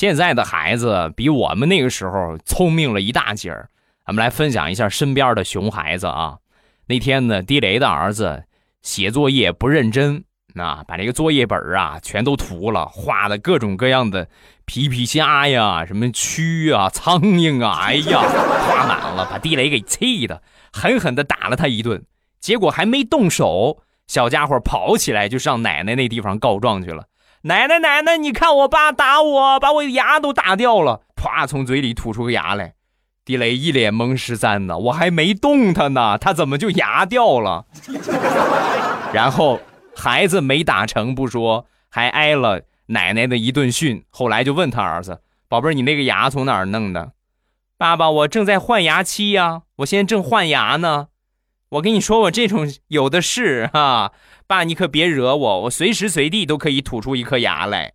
现在的孩子比我们那个时候聪明了一大截儿。咱们来分享一下身边的熊孩子啊。那天呢，地雷的儿子写作业不认真，啊，把这个作业本啊全都涂了，画的各种各样的皮皮虾呀、什么蛆啊、苍蝇啊，哎呀，画满了，把地雷给气的，狠狠的打了他一顿。结果还没动手，小家伙跑起来就上奶奶那地方告状去了。奶奶，奶奶，你看我爸打我，把我牙都打掉了，啪，从嘴里吐出个牙来。地雷一脸懵十三呢，我还没动他呢，他怎么就牙掉了？然后孩子没打成不说，还挨了奶奶的一顿训。后来就问他儿子：“宝贝儿，你那个牙从哪儿弄的？”爸爸，我正在换牙期呀，我现在正换牙呢。我跟你说，我这种有的是哈。爸，你可别惹我，我随时随地都可以吐出一颗牙来。